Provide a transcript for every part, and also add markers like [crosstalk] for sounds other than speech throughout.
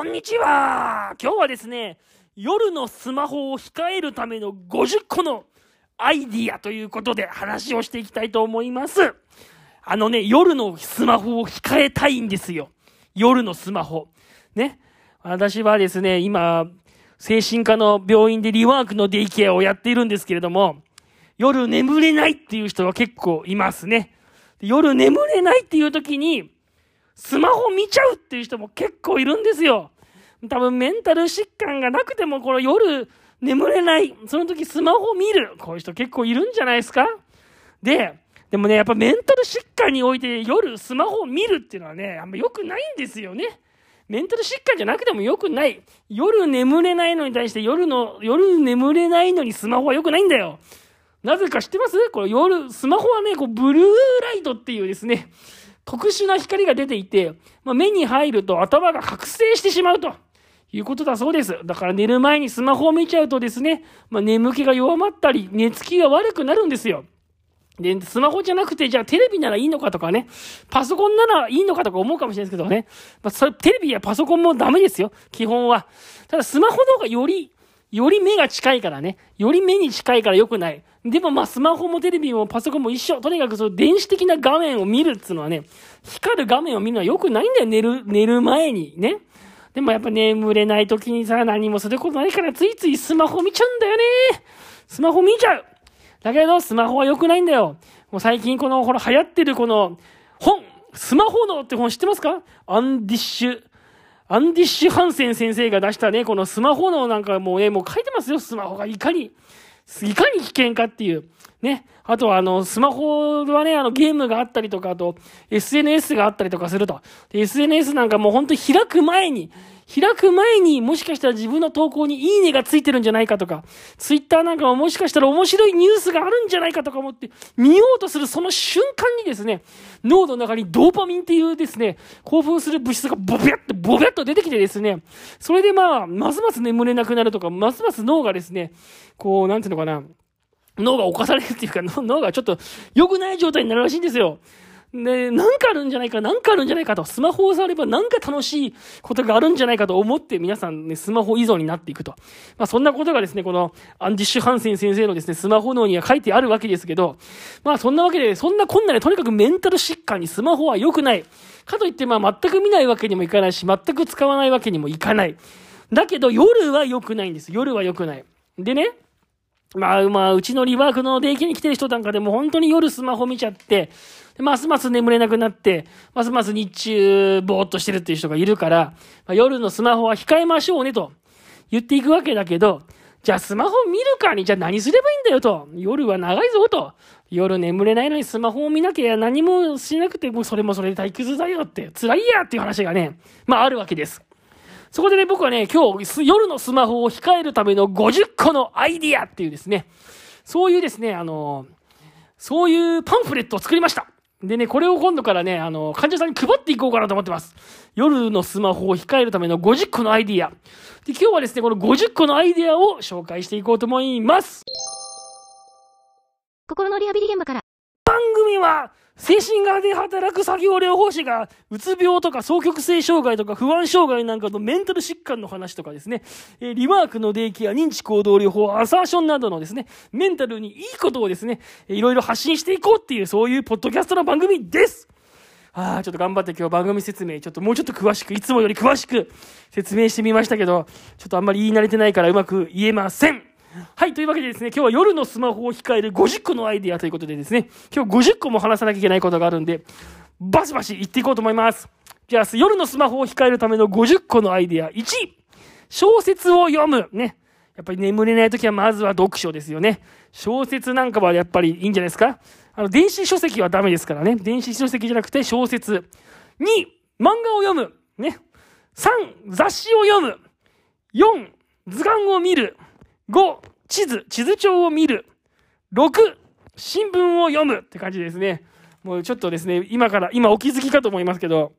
こんにちは今日はですね、夜のスマホを控えるための50個のアイディアということで話をしていきたいと思います。あのね、夜のスマホを控えたいんですよ。夜のスマホ。ね。私はですね、今、精神科の病院でリワークのデイケアをやっているんですけれども、夜眠れないっていう人が結構いますね。夜眠れないっていう時に、スマホ見ちゃうっていう人も結構いるんですよ。多分メンタル疾患がなくても、この夜眠れない。その時スマホ見る。こういう人結構いるんじゃないですか？で、でもね、やっぱメンタル疾患において夜スマホを見るっていうのはね、あんま良くないんですよね。メンタル疾患じゃなくても良くない。夜眠れないのに対して夜の、夜眠れないのにスマホは良くないんだよ。なぜか知ってます？これ夜、スマホはね、こう、ブルーライトっていうですね、特殊な光が出ていて、まあ、目に入ると頭が覚醒してしまうと。いうことだそうです。だから寝る前にスマホを見ちゃうとですね、まあ、眠気が弱まったり、寝つきが悪くなるんですよ。で、スマホじゃなくて、じゃあテレビならいいのかとかね、パソコンならいいのかとか思うかもしれないですけどね、まあ、それテレビやパソコンもダメですよ、基本は。ただスマホの方がより、より目が近いからね、より目に近いから良くない。でもまあスマホもテレビもパソコンも一緒。とにかくその電子的な画面を見るっつうのはね、光る画面を見るのは良くないんだよ、寝る、寝る前にね。でもやっぱ眠れない時にさ、何もすることないからついついスマホ見ちゃうんだよね。スマホ見ちゃう。だけどスマホは良くないんだよ。もう最近この、ほら流行ってるこの本、スマホ脳って本知ってますか？アンディッシュ。アンディッシュ・ハンセン先生が出したね、このスマホのなんかもうね、もう書いてますよ、スマホがいかに、いかに危険かっていう。ね。あとは、あの、スマホはね、あの、ゲームがあったりとか、あと、SNS があったりとかすると。SNS なんかもう本当に開く前に、開く前にもしかしたら自分の投稿にいいねがついてるんじゃないかとか、ツイッターなんかももしかしたら面白いニュースがあるんじゃないかとか思って見ようとするその瞬間にですね、脳の中にドーパミンっていうですね、興奮する物質がボビャッとボビャッと出てきてですね、それでまあ、ますます眠れなくなるとか、ますます脳がですね、こう、なんていうのかな、脳が侵されるっていうか、脳がちょっと良くない状態になるらしいんですよ。で、なんかあるんじゃないか、なんかあるんじゃないかと、スマホを触ればなんか楽しいことがあるんじゃないかと思って皆さんね、スマホ依存になっていくと。まあそんなことがですね、このアンディッシュ・ハンセン先生のですね、スマホ脳には書いてあるわけですけど、まあそんなわけで、そんなこんなでとにかくメンタル疾患にスマホは良くない。かといってまあ全く見ないわけにもいかないし、全く使わないわけにもいかない。だけど夜は良くないんです。夜は良くない。でね、まあ、まあ、うちのリワークのデイケに来てる人なんかでも本当に夜スマホ見ちゃって、でますます眠れなくなって、ますます日中ぼーっとしてるっていう人がいるから、まあ、夜のスマホは控えましょうねと言っていくわけだけど、じゃあスマホ見るかに、じゃあ何すればいいんだよと。夜は長いぞと。夜眠れないのにスマホを見なきゃ何もしなくてもそれもそれで退屈だよって、辛いやっていう話がね、まああるわけです。そこでね、僕はね、今日、夜のスマホを控えるための50個のアイディアっていうですね、そういうですね、あの、そういうパンフレットを作りました。でね、これを今度からね、あの、患者さんに配っていこうかなと思ってます。夜のスマホを控えるための50個のアイディア。で、今日はですね、この50個のアイディアを紹介していこうと思います。心のリハビリ現場から。番組は、精神科で働く作業療法士が、うつ病とか双極性障害とか不安障害なんかのメンタル疾患の話とかですね、えリワークのデイケア、認知行動療法、アサーションなどのですね、メンタルにいいことをですね、いろいろ発信していこうっていう、そういうポッドキャストの番組です。ああ、ちょっと頑張って今日番組説明、ちょっともうちょっと詳しく、いつもより詳しく説明してみましたけど、ちょっとあんまり言い慣れてないからうまく言えません。はい、というわけでですね、今日は夜のスマホを控える50個のアイデアということでですね、今日50個も話さなきゃいけないことがあるんで、バシバシ言っていこうと思います。じゃあ、夜のスマホを控えるための50個のアイデア。1、小説を読む。ね。やっぱり眠れない時はまずは読書ですよね。小説なんかはやっぱりいいんじゃないですか。あの、電子書籍はダメですからね。電子書籍じゃなくて小説。2、漫画を読む。ね。3、雑誌を読む。4、図鑑を見る。5、地図、地図帳を見る。6、新聞を読むって感じですね。もうちょっとですね、今から、今お気づきかと思いますけど、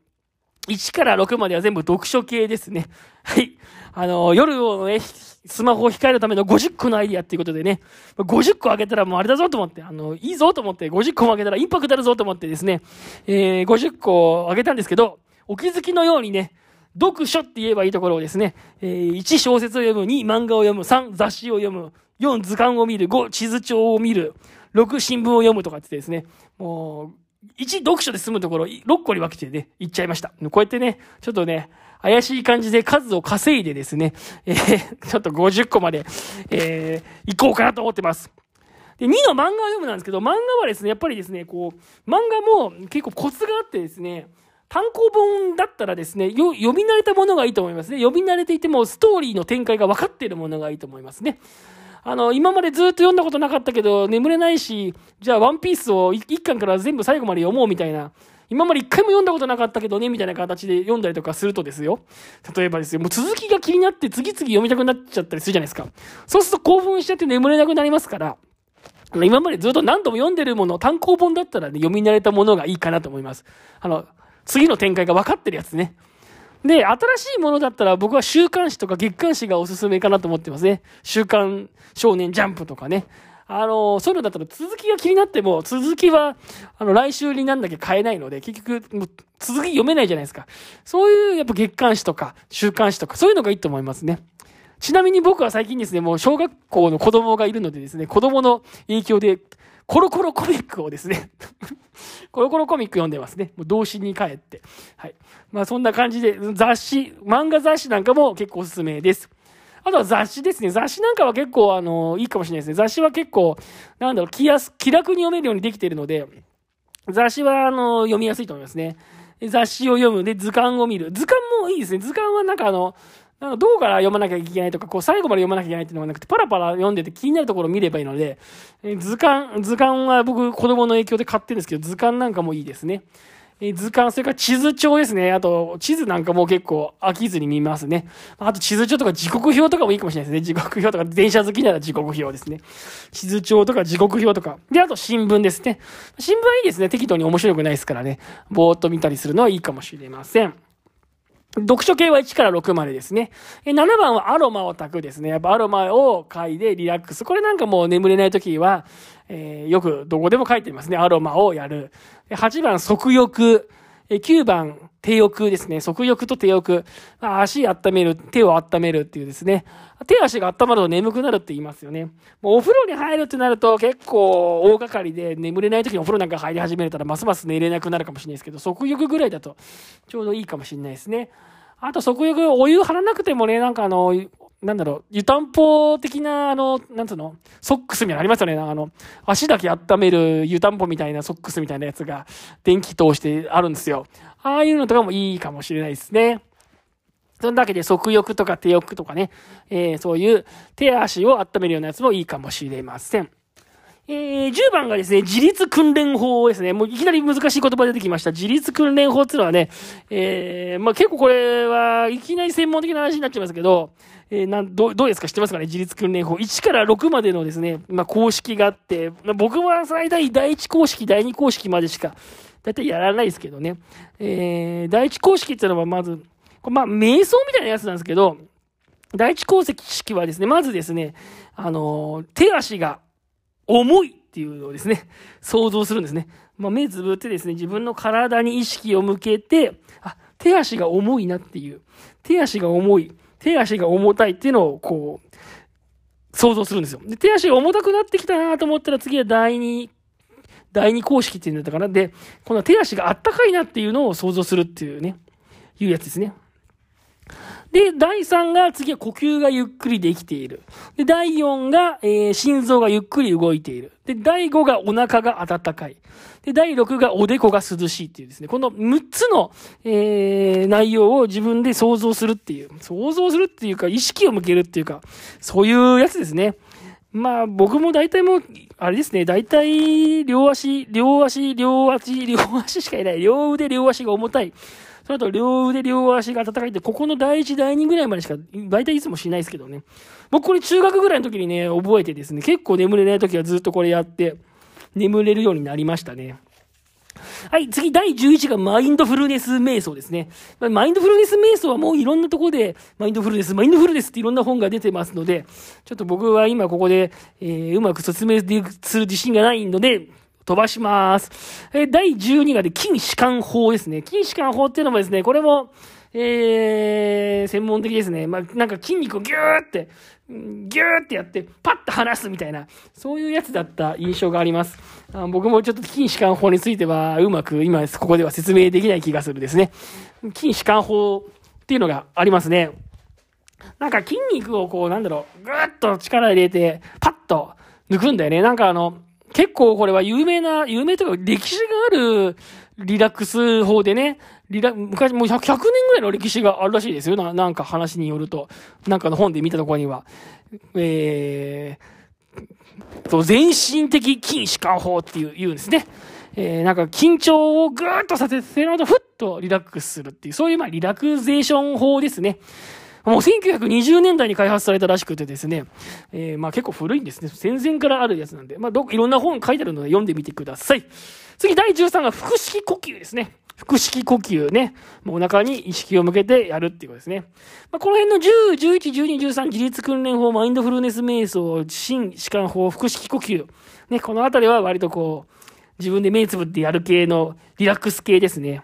1から6までは全部読書系ですね。はい。あの、夜をね、スマホを控えるための50個のアイディアっていうことでね、50個あげたらもうあれだぞと思って、あの、いいぞと思って、50個もあげたらインパクトあるぞと思ってですね、えー、50個あげたんですけど、お気づきのようにね、読書って言えばいいところをですね、えー、1小説を読む、2漫画を読む、3雑誌を読む、4図鑑を見る、5地図帳を見る、6新聞を読むとかってですね、もう、1読書で済むところ、6個に分けてね、行っちゃいました。こうやってね、ちょっとね、怪しい感じで数を稼いでですね、えー、ちょっと50個まで、えー、行こうかなと思ってます。で、2の漫画を読むなんですけど、漫画はですね、やっぱりですね、こう、漫画も結構コツがあってですね、単行本だったらですね、読み慣れたものがいいと思いますね。読み慣れていても、ストーリーの展開が分かっているものがいいと思いますね。あの、今までずっと読んだことなかったけど、眠れないし、じゃあワンピースを1巻から全部最後まで読もうみたいな、今まで一回も読んだことなかったけどね、みたいな形で読んだりとかするとですよ。例えばですよ、もう続きが気になって次々読みたくなっちゃったりするじゃないですか。そうすると興奮しちゃって眠れなくなりますから、今までずっと何度も読んでるもの、単行本だったらね、読み慣れたものがいいかなと思います。あの、次の展開が分かってるやつね。で、新しいものだったら僕は週刊誌とか月刊誌がおすすめかなと思ってますね。週刊少年ジャンプとかね。あの、そういうのだったら続きが気になっても、続きは、あの、来週になんだけ買えないので、結局、もう続き読めないじゃないですか。そういう、やっぱ月刊誌とか、週刊誌とか、そういうのがいいと思いますね。ちなみに僕は最近ですね、もう小学校の子供がいるのでですね、子供の影響で、コロコロコミックをですね [laughs] コロコロコミック読んでますね。もう童心に帰って。はい。まあそんな感じで、雑誌、漫画雑誌なんかも結構おすすめです。あとは雑誌ですね。雑誌なんかは結構、あの、いいかもしれないですね。雑誌は結構、なんだろう、気やす、気楽に読めるようにできているので、雑誌は、あの、読みやすいと思いますね。雑誌を読む。で、図鑑を見る。図鑑もいいですね。図鑑はなんかあの、なんかどうから読まなきゃいけないとか、こう最後まで読まなきゃいけないっていうのがなくて、パラパラ読んでて気になるところを見ればいいので、え図鑑、図鑑は僕子供の影響で買ってるんですけど、図鑑なんかもいいですね。え図鑑、それから地図帳ですね。あと、地図なんかも結構飽きずに見ますね。あと、地図帳とか時刻表とかもいいかもしれないですね。時刻表とか、電車好きなら時刻表ですね。地図帳とか時刻表とか。で、あと、新聞ですね。新聞はいいですね。適当に面白くないですからね。ぼーっと見たりするのはいいかもしれません。読書系は1から6までですね。7番はアロマを炊くですね。やっぱアロマを嗅いでリラックス。これなんかもう眠れない時は、えー、よくどこでも書いていますね。アロマをやる。8番、足浴。9番、手浴ですね。足浴と手浴。足温める、手を温めるっていうですね。手足が温まると眠くなるって言いますよね。もうお風呂に入るってなると結構大掛かりで眠れない時にお風呂なんか入り始めたらますます寝れなくなるかもしれないですけど、足浴ぐらいだとちょうどいいかもしれないですね。あと、足浴、お湯張らなくてもね、なんかあの、なんだろう、湯たんぽ的な、あの、なんつうの、ソックスみたいなのありますよね。あの、足だけ温める湯たんぽみたいなソックスみたいなやつが、電気通してあるんですよ。ああいうのとかもいいかもしれないですね。そのだけで足浴とか手浴とかね、えー、そういう手足を温めるようなやつもいいかもしれません。えー、10番がですね、自立訓練法ですね。もういきなり難しい言葉出てきました。自立訓練法っていうのはね、えー、まあ結構これはいきなり専門的な話になっちゃいますけど、えー、なんどどうですか？知ってますかね？自立訓練法。1から6までのですね、まあ公式があって、まあ、僕は最大第1公式、第2公式までしか、だいたいやらないですけどね。えー、第1公式っていうのはまず、まあ瞑想みたいなやつなんですけど、第一公式はですね、まずですね、あのー、手足が重いっていうのをですね、想像するんですね。まあ、目つぶってですね、自分の体に意識を向けて、あ、手足が重いなっていう、手足が重い、手足が重たいっていうのをこう、想像するんですよ。で、手足が重たくなってきたなと思ったら次は第二、第二公式っていうんだったかな。で、この手足があったかいなっていうのを想像するっていうね、いうやつですね。で、第3が次は呼吸がゆっくりできている。で、第4が、えー、心臓がゆっくり動いている。で、第5がお腹が温かい。で、第6がおでこが涼しいっていうですね、この6つの、えー、内容を自分で想像するっていう、想像するっていうか、意識を向けるっていうか、そういうやつですね。まあ、僕も大体もう、あれですね、大体、両足、両足、両足、両足しかいない。両腕、両足が重たい。その後、両腕、両足が温かいって、ここの第1、第2ぐらいまでしか、大体いつもしないですけどね。僕これ中学ぐらいの時にね、覚えてですね、結構眠れない時はずっとこれやって、眠れるようになりましたね。はい、次、第11がマインドフルネス瞑想ですね。マインドフルネス瞑想はもういろんなところで、マインドフルネス、マインドフルネスっていろんな本が出てますので、ちょっと僕は今ここで、えー、うまく説明する自信がないので、飛ばします。え第12がで、金士官法ですね。金士官法っていうのもですね、これも、えね、専門的ですね。まあ、なんか筋肉をギューって、ギューってやって、パッと離すみたいな、そういうやつだった印象があります。あ僕もちょっと筋弛緩法については、うまく今、ここでは説明できない気がするですね。筋弛緩法っていうのがありますね。なんか筋肉をこう、なんだろう、ぐーっと力入れて、パッと抜くんだよね。なんかあの、結構これは有名な、有名というか歴史があるリラックス法でね、リラ、昔もう 100, 100年ぐらいの歴史があるらしいですよ。ななんか話によると。なんかの本で見たところには。えー、そう、全身的筋弛緩法っていう、言うんですね。えー、なんか緊張をぐーっとさせて、のとふっとリラックスするっていう、そういうまあリラクゼーション法ですね。もう1920年代に開発されたらしくてですね、えー、まあ結構古いんですね。戦前からあるやつなんで、まあど、いろんな本書いてあるので読んでみてください。次、第13が腹式呼吸ですね。腹式呼吸ね。もうお腹に意識を向けてやるっていうことですね。まあ、この辺の10、11、12、13、自律訓練法、マインドフルネス瞑想、心、弛緩法、腹式呼吸。ね、このあたりは割とこう、自分で目つぶってやる系のリラックス系ですね。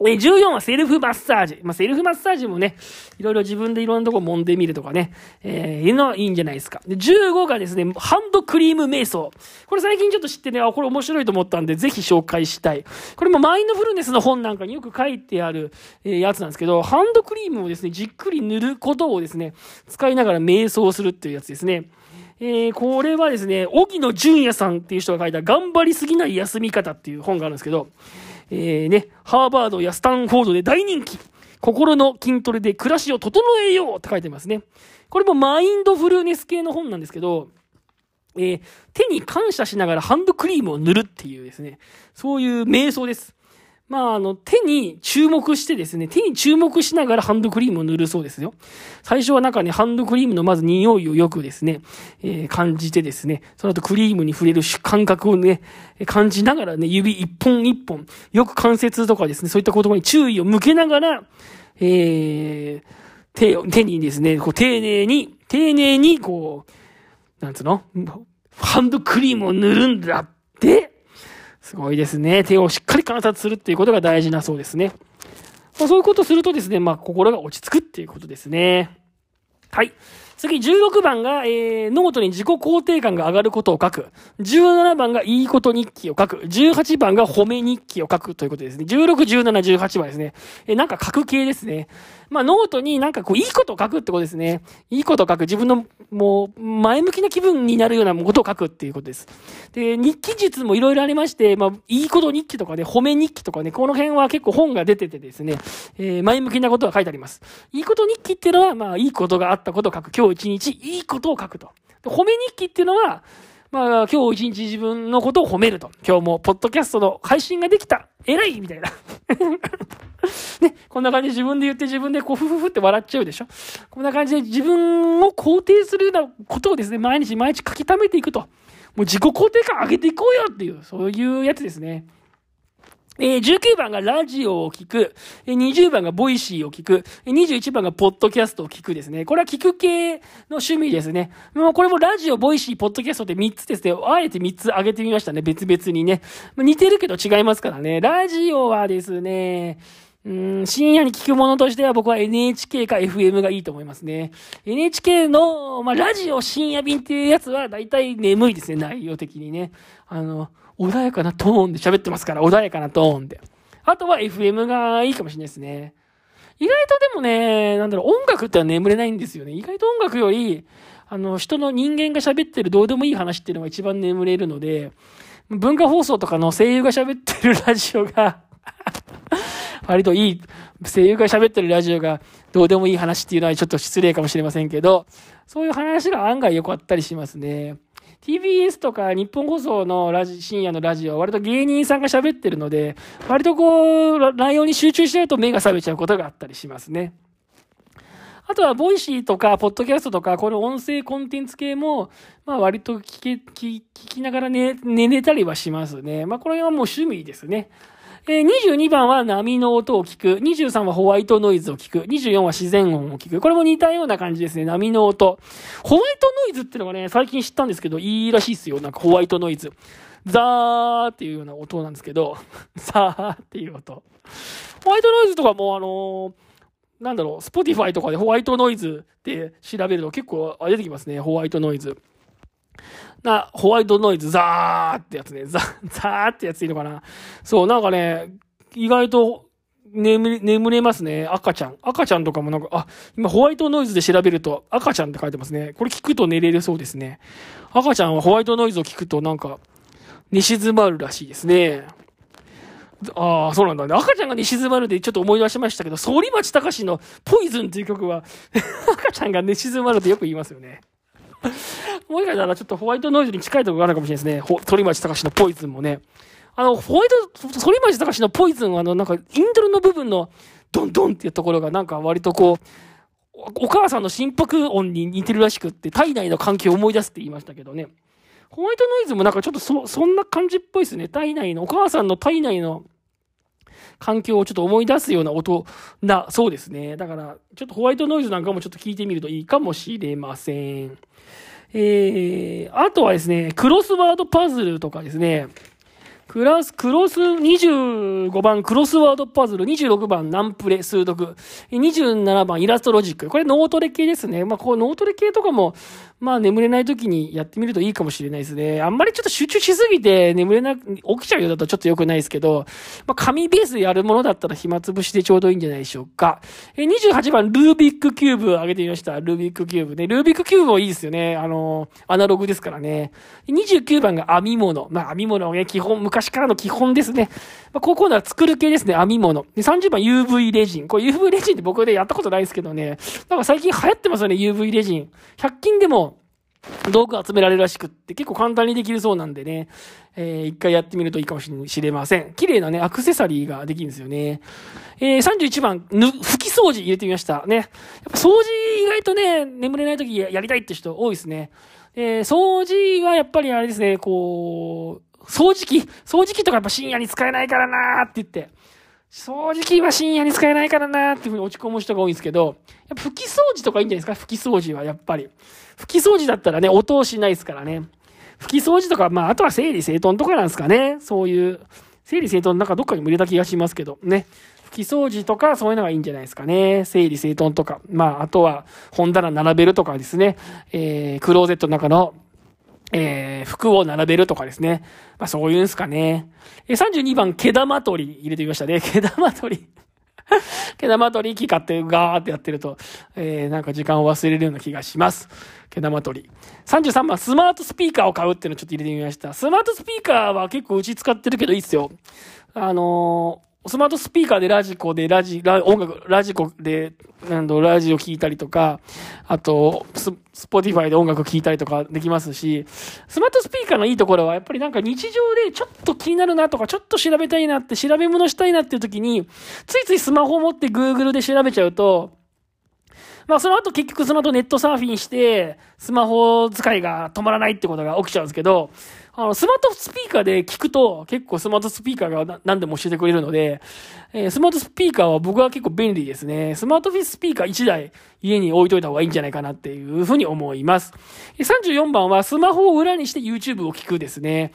え、14はセルフマッサージ。まあ、セルフマッサージもね、いろいろ自分でいろんなとこ揉んでみるとかね、えー、いうのはいいんじゃないですか。で、15がですね、ハンドクリーム瞑想。これ最近ちょっと知ってね、あ、これ面白いと思ったんで、ぜひ紹介したい。これもマインドフルネスの本なんかによく書いてある、えー、やつなんですけど、ハンドクリームをですね、じっくり塗ることをですね、使いながら瞑想するっていうやつですね。えー、これはですね、荻野淳也さんっていう人が書いた頑張りすぎない休み方っていう本があるんですけど、えー、ね、ハーバードやスタンフォードで大人気。心の筋トレで暮らしを整えようって書いてますね。これもマインドフルネス系の本なんですけど、えー、手に感謝しながらハンドクリームを塗るっていうですね、そういう瞑想です。まあ、あの、手に注目してですね、手に注目しながらハンドクリームを塗るそうですよ。最初はなんかね、ハンドクリームのまず匂いをよくですね、えー、感じてですね、その後クリームに触れる感覚をね、感じながらね、指一本一本、よく関節とかですね、そういった言葉に注意を向けながら、えー、手を、手にですね、こう丁寧に、丁寧にこう、なんつうの？ハンドクリームを塗るんだって、すごいですね。手をしっかり観察するっていうことが大事なそうですね。まあ、そういうことするとですね、まあ、心が落ち着くっていうことですね。はい。次、16番が、えー、ノートに自己肯定感が上がることを書く。17番がいいこと日記を書く。18番が褒め日記を書くということですね。16、17、18番ですね。えー、なんか書く系ですね。まあ、ノートになんかこう、いいことを書くってことですね。いいことを書く。自分の、もう、前向きな気分になるようなことを書くっていうことです。で、日記術もいろいろありまして、まあ、いいこと日記とかね、褒め日記とかね、この辺は結構本が出ててですね、えー、前向きなことが書いてあります。いいこと日記っていうのは、まあ、いいことがあったことを書く。今日一日いいことを書くと。褒め日記っていうのは、まあ、今日一日自分のことを褒めると。今日もポッドキャストの配信ができた。偉いみたいな。[laughs] ね、こんな感じで自分で言って自分でこう、ふふふって笑っちゃうでしょこんな感じで自分を肯定するようなことをですね、毎日毎日書き溜めていくと。もう自己肯定感上げていこうよっていう、そういうやつですね。えー、19番がラジオを聞く。え、20番が Voicy を聞く。え、21番がポッドキャストを聞くですね。これは聞く系の趣味ですね。もうこれもラジオ、 Voicy、ポッドキャストって3つですね。あえて3つ上げてみましたね。別々にね。似てるけど違いますからね。ラジオはですね、うん、深夜に聞くものとしては僕は NHK か FM がいいと思いますね。NHK の、まあ、ラジオ深夜便っていうやつは大体眠いですね、内容的にね。あの、穏やかなトーンで喋ってますから、穏やかなトーンで。あとは FM がいいかもしれないですね。意外とでもね、なんだろう、音楽っては眠れないんですよね。意外と音楽より、あの、人の人間が喋ってるどうでもいい話っていうのが一番眠れるので、文化放送とかの声優が喋ってるラジオが [laughs] 割といい、声優が喋ってるラジオがどうでもいい話っていうのはちょっと失礼かもしれませんけど、そういう話が案外良かったりしますね。TBS とかニッポン放送のラジ深夜のラジオは割と芸人さんが喋ってるので、割とこう、内容に集中しないと目が覚めちゃうことがあったりしますね。あとは、 Voicy とか、ポッドキャストとか、この音声コンテンツ系も、まあ割と聞き、聞きながら寝、寝れたりはしますね。まあこれはもう趣味ですね。えー、22番は波の音を聞く。23はホワイトノイズを聞く。24は自然音を聞く。これも似たような感じですね。波の音。ホワイトノイズってのがね、最近知ったんですけど、いいらしいっすよ。なんかホワイトノイズ。ザーっていうような音なんですけど、[laughs] ザーっていう音。ホワイトノイズとかもあのーなんだろう、 Spotify とかでホワイトノイズって調べると結構出てきますね、ホワイトノイズ。な、ホワイトノイズ、ザーってやつね。ザ、ザーってやついいのかな。そう、なんかね、意外と眠れ、眠れますね。赤ちゃん。赤ちゃんとかもなんか、あ、今ホワイトノイズで調べると赤ちゃんって書いてますね。これ聞くと寝れるそうですね。赤ちゃんはホワイトノイズを聞くとなんか、寝静まるらしいですね。ああ、そうなんだね。赤ちゃんが寝静まるでちょっと思い出しましたけど、反町隆史のポイズンっていう曲は [laughs] 赤ちゃんが寝静まるってよく言いますよね。もしかしたらちょっとホワイトノイズに近いところがあるかもしれないですね。反町隆のポイズンもね。あの、ホワイト、反町隆のポイズンは、あの、なんか、イントロの部分の、ドンドンっていうところが、なんか割とこう、お母さんの心拍音に似てるらしくって、体内の環境を思い出すって言いましたけどね。ホワイトノイズもなんかちょっとそ、そんな感じっぽいですね。体内の、お母さんの体内の環境をちょっと思い出すような音な、そうですね。だから、ちょっとホワイトノイズなんかもちょっと聞いてみるといいかもしれません。えー、あとはですね、クロスワードパズルとかですね、クラス、クロス25番クロスワードパズル、26番ナンプレ数読、27番イラストロジック。これ脳トレ系ですね。まあ、こう脳トレ系とかも、まあ眠れない時にやってみるといいかもしれないですね。あんまりちょっと集中しすぎて眠れな、起きちゃうようだとちょっと良くないですけど、まあ紙ベースでやるものだったら暇つぶしでちょうどいいんじゃないでしょうか。え、28番ルービックキューブ上げてみました。ルービックキューブね。ルービックキューブもいいですよね。あの、アナログですからね。29番が編み物。まあ編み物ね、基本、昔からの基本ですね。まあ、ここなら作る系ですね。編み物。で、30番 UV レジン。これ UV レジンって僕でやったことないですけどね。なんか最近流行ってますよね、UV レジン。100均でも、道具集められるらしくって、結構簡単にできるそうなんでね、えー、一回やってみるといいかもしれません。綺麗なね、アクセサリーができるんですよね。えー、31番、ぬ、拭き掃除入れてみました。ね。やっぱ掃除意外とね、眠れない時やりたいって人多いですね。えー、掃除はやっぱりあれですね、こう、掃除機、掃除機とかやっぱ深夜に使えないからなーって言って、掃除機は深夜に使えないからなーっていうふうに落ち込む人が多いんですけど、やっぱ拭き掃除とかいいんじゃないですか？拭き掃除はやっぱり。拭き掃除だったらね、音をしないですからね。拭き掃除とか、まあ、あとは整理整頓とかなんですかね。そういう、整理整頓なんかどっかにも入れた気がしますけど、ね。拭き掃除とかそういうのがいいんじゃないですかね。整理整頓とか。まあ、あとは本棚並べるとかですね。えー、クローゼットの中のえー、服を並べるとかですね。まあそういうんすかね。え32番、毛玉取り入れてみましたね。[laughs] 毛玉取り。[laughs] 毛玉取り機買ってガーってやってると、えー、なんか時間を忘れるような気がします。毛玉取り。33番、スマートスピーカーを買うっていうのをちょっと入れてみました。スマートスピーカーは結構うち使ってるけどいいっすよ。あのースマートスピーカーでラジコでラジ、ラ音楽、ラジコで、なんだラジオ聴いたりとか、あと、ス、 Spotify で音楽聴いたりとかできますし、スマートスピーカーのいいところは、やっぱりなんか日常でちょっと気になるなとか、ちょっと調べたいなって、調べ物したいなっていう時に、ついついスマホを持って Google で調べちゃうと、まあその後結局その後ネットサーフィンして、スマホ使いが止まらないってことが起きちゃうんですけど、あの、スマートスピーカーで聞くと、結構スマートスピーカーが何でも教えてくれるので、えー、スマートスピーカーは僕は結構便利ですね。スマートフィスピーカー1台家に置いといた方がいいんじゃないかなっていうふうに思います。34番はスマホを裏にして YouTube を聞くですね。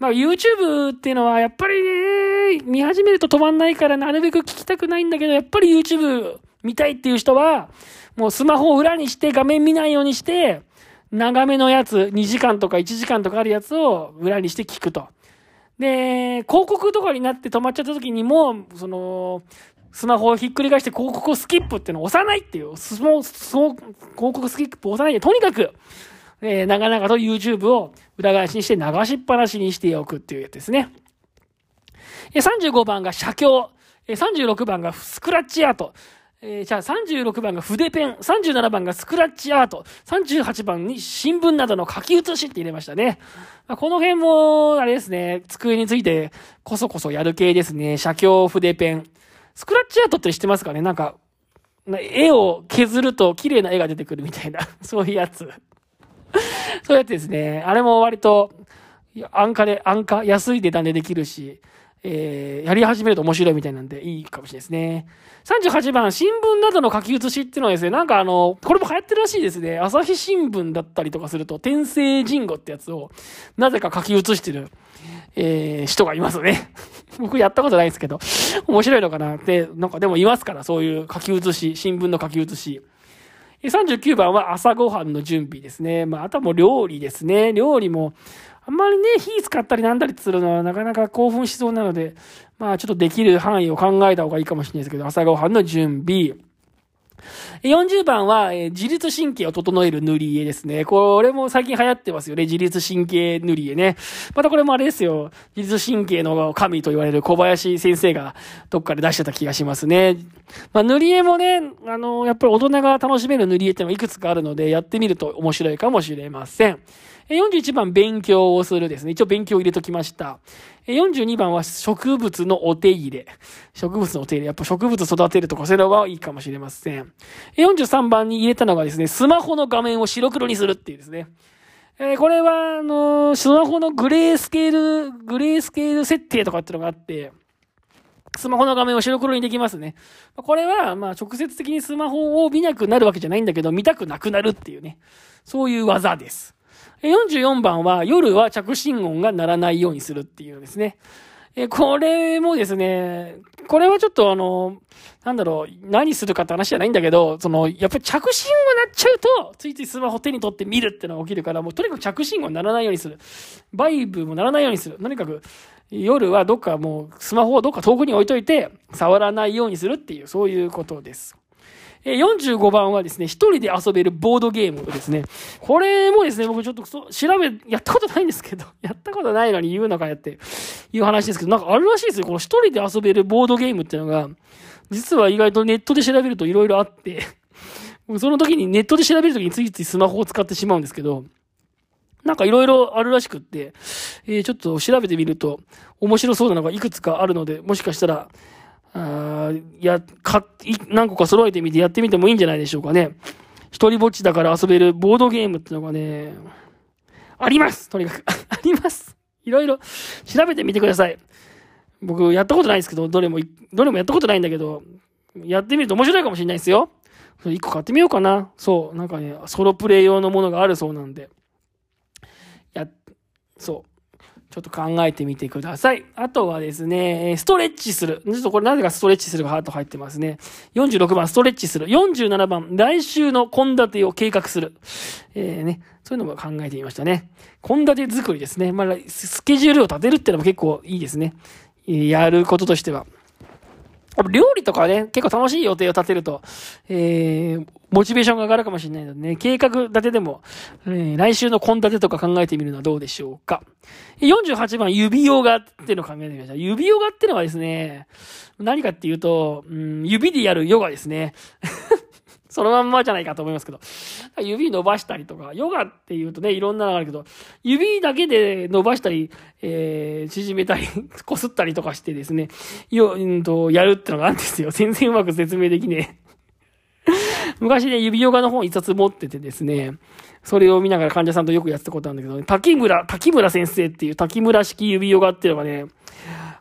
まあ YouTube っていうのはやっぱりね、見始めると止まんないからなるべく聞きたくないんだけど、やっぱり YouTube 見たいっていう人は、もうスマホを裏にして画面見ないようにして、長めのやつ、2時間とか1時間とかあるやつを裏にして聞くと。で、広告とかになって止まっちゃった時にも、その、スマホをひっくり返して広告をスキップっていうのを押さないっていう、スモそう、広告スキップを押さないで、とにかく、えー、長々と YouTube を裏返しにして流しっぱなしにしておくっていうやつですね。35番が写経。36番がスクラッチアート。えー、じゃあ36番が筆ペン、37番がスクラッチアート、38番に新聞などの書き写しって入れましたね。まあ、この辺も、あれですね、机についてこそこそやる系ですね。写経、筆ペン。スクラッチアートって知ってますかね？なんか、絵を削ると綺麗な絵が出てくるみたいな、[laughs] そういうやつ。そういうやつですね。あれも割と、安価で、安価、安い値段でできるし、えー、やり始めると面白いみたいなんでいいかもしれないですね。38番、新聞などの書き写しっていうのはですね、なんかあの、これも流行ってるらしいですね。朝日新聞だったりとかすると、天聖人語ってやつを、なぜか書き写してる、えー、人がいますね。[laughs] 僕やったことないですけど、面白いのかなって、なんかでもいますから、そういう書き写し、新聞の書き写し。39番は朝ごはんの準備ですね。まあ、あとはもう料理ですね。料理も、あんまりね、火使ったりなんだりするのはなかなか興奮しそうなので、まあちょっとできる範囲を考えた方がいいかもしれないですけど、朝ごはんの準備。40番は、えー、自律神経を整える塗り絵ですね。これも最近流行ってますよね。自律神経塗り絵ね。またこれもあれですよ。自律神経の神と言われる小林先生がどっかで出してた気がしますね。まあ、塗り絵もね、あのー、やっぱり大人が楽しめる塗り絵ってのがいくつかあるので、やってみると面白いかもしれません。41番、勉強をするですね。一応勉強を入れときました。42番は植物のお手入れ。植物のお手入れ。やっぱ植物育てるとか、それはいいかもしれません。43番に入れたのがですね、スマホの画面を白黒にするっていうですね。えー、これは、あのー、スマホのグレースケール、グレースケール設定とかってのがあって、スマホの画面を白黒にできますね。これは、まあ、直接的にスマホを見なくなるわけじゃないんだけど、見たくなくなるっていうね。そういう技です。44番は夜は着信音が鳴らないようにするっていうですね。え、これもですね、これはちょっとあの、なんだろう、何するかって話じゃないんだけど、その、やっぱり着信音が鳴っちゃうと、ついついスマホ手に取って見るってのが起きるから、もうとにかく着信音鳴らないようにする。バイブも鳴らないようにする。とにかく、夜はどっかもう、スマホをどっか遠くに置いといて、触らないようにするっていう、そういうことです。え45番はですね、一人で遊べるボードゲームですね。これもですね、僕ちょっと調べ、やったことないんですけど、[laughs] やったことないのに言うのかやっていう話ですけど、なんかあるらしいですよ。この一人で遊べるボードゲームっていうのが、実は意外とネットで調べると色々あってその時にネットで調べる時についついスマホを使ってしまうんですけど、なんかいろいろあるらしくって、えー、ちょっと調べてみると面白そうなのがいくつかあるので、もしかしたら、あや、か、何個か揃えてみてやってみてもいいんじゃないでしょうかね。一人ぼっちだから遊べるボードゲームってのがね、ありますとにかく [laughs] ありますいろいろ調べてみてください。僕、やったことないですけど、どれも、どれもやったことないんだけど、やってみると面白いかもしれないですよ。一個買ってみようかな。そう、なんかね、ソロプレイ用のものがあるそうなんで。や、そう。ちょっと考えてみてください。あとはですね、ストレッチする。ちょっとこれなぜかストレッチするがハート入ってますね。46番、ストレッチする。47番、来週の献立を計画する。えー、ね、そういうのも考えてみましたね。献立作りですね。まあ、スケジュールを立てるっていうのも結構いいですね。やることとしては。料理とかね、結構楽しい予定を立てると、えー、モチベーションが上がるかもしれないのでね、計画立てでも、えー、来週の献立とか考えてみるのはどうでしょうか。48番、指ヨガっていうのを考えてみました。指ヨガっていうのはですね、何かっていうと、うん、指でやるヨガですね。そのまんまじゃないかと思いますけど。指伸ばしたりとか、ヨガって言うとね、いろんなのがあるけど、指だけで伸ばしたり、えー、縮めたり、[laughs] こすったりとかしてですね、よ、うんと、やるってのがあるんですよ。全然うまく説明できねえ。[laughs] 昔ね、指ヨガの本一冊持っててですね、それを見ながら患者さんとよくやってたことあるんだけど、ね滝村、滝村先生っていう滝村式指ヨガっていうのがね、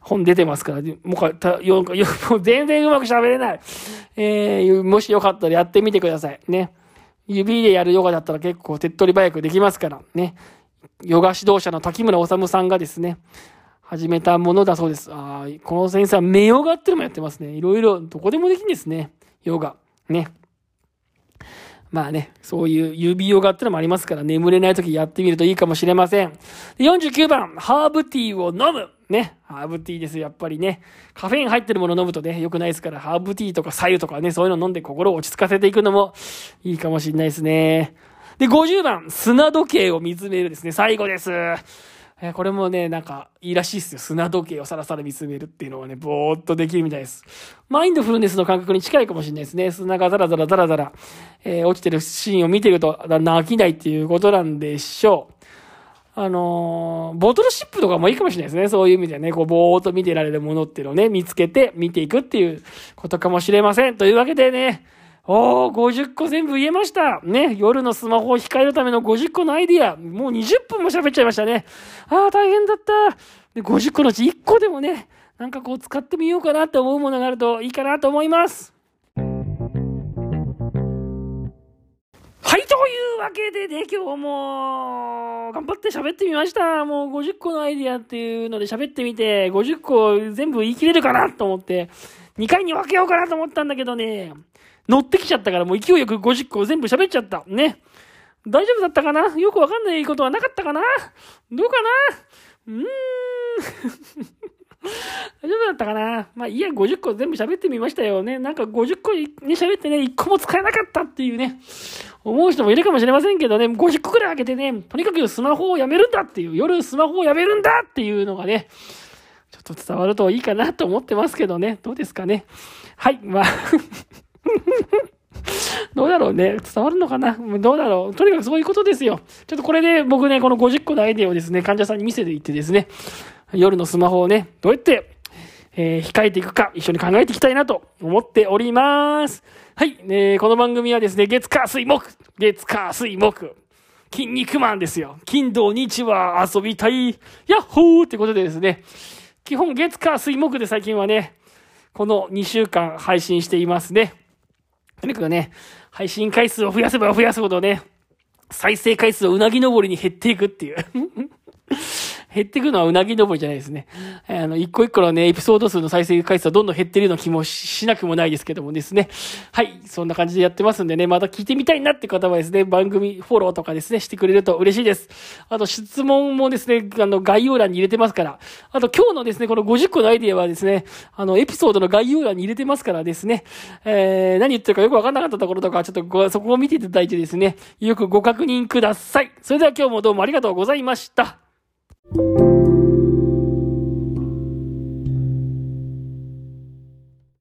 本出てますから、もうか、た、よ、よ、もう全然うまく喋れない。えー、もしよかったらやってみてください。ね。指でやるヨガだったら結構手っ取り早くできますから、ね。ヨガ指導者の滝村治さんがですね、始めたものだそうです。ああ、この先生は目ヨガってのもやってますね。いろいろ、どこでもできるんですね。ヨガ。ね。まあね、そういう指ヨガってのもありますから、眠れない時やってみるといいかもしれません。49番、ハーブティーを飲む。ね、ハーブティーです、やっぱりね。カフェイン入ってるもの飲むとね、良くないですから、ハーブティーとか左右とかね、そういうの飲んで心を落ち着かせていくのもいいかもしれないですね。で、50番、砂時計を見つめるですね。最後です。えこれもね、なんか、いいらしいですよ。砂時計をさらさら見つめるっていうのはね、ぼーっとできるみたいです。マインドフルネスの感覚に近いかもしれないですね。砂がザラザラザラザラ、えー、落ちてるシーンを見てると、だんだん飽きないっていうことなんでしょう。あのー、ボトルシップとかもいいかもしれないですね。そういう意味でね、こう、ぼーっと見てられるものっていうのをね、見つけて見ていくっていうことかもしれません。というわけでね、おー、50個全部言えました。ね、夜のスマホを控えるための50個のアイディア。もう20分も喋っちゃいましたね。あー、大変だった。で、50個のうち1個でもね、なんかこう使ってみようかなって思うものがあるといいかなと思います。はい、というわけでね、今日も、頑張って喋ってみました。もう50個のアイディアっていうので喋ってみて、50個全部言い切れるかなと思って、2回に分けようかなと思ったんだけどね、乗ってきちゃったからもう勢いよく50個全部喋っちゃった。ね。大丈夫だったかな？よくわかんないことはなかったかな？どうかな？うーん。[laughs] 大丈夫だったかな？まあいや、50個全部喋ってみましたよね。なんか50個に喋ってね、1個も使えなかったっていうね、思う人もいるかもしれませんけどね、50個くらい開けてね、とにかくスマホをやめるんだっていう、夜スマホをやめるんだっていうのがね、ちょっと伝わるといいかなと思ってますけどね。どうですかね？はい、まあ [laughs] [laughs] どうだろうね。伝わるのかな？どうだろう？とにかくそういうことですよ。ちょっとこれで僕ね、この50個のアイデアをですね、患者さんに見せていってですね、夜のスマホをね、どうやって、えー、控えていくか、一緒に考えていきたいなと思っております。はい、えー、この番組はですね、月火水木、月火水木、筋肉マンですよ。金土日は遊びたい、ヤッホーってことでですね、基本月火水木で最近はね、この2週間配信していますね。とにかくね、配信回数を増やせば増やすほどね、再生回数をうなぎ登りに減っていくっていう。減っていくのはうなぎ登りじゃないですね。あの、一個一個のね、エピソード数の再生回数はどんどん減ってるような気もしなくもないですけどもですね。はい。そんな感じでやってますんでね、また聞いてみたいなって方はですね、番組フォローとかですね、してくれると嬉しいです。あと、質問もですね、あの、概要欄に入れてますから。あと、今日のですね、この50個のアイディアはですね、あの、エピソードの概要欄に入れてますからですね、えー、何言ってるかよくわかんなかったところとか、ちょっとご、そこを見ていただいてですね、よくご確認ください。それでは今日もどうもありがとうございました。Thank you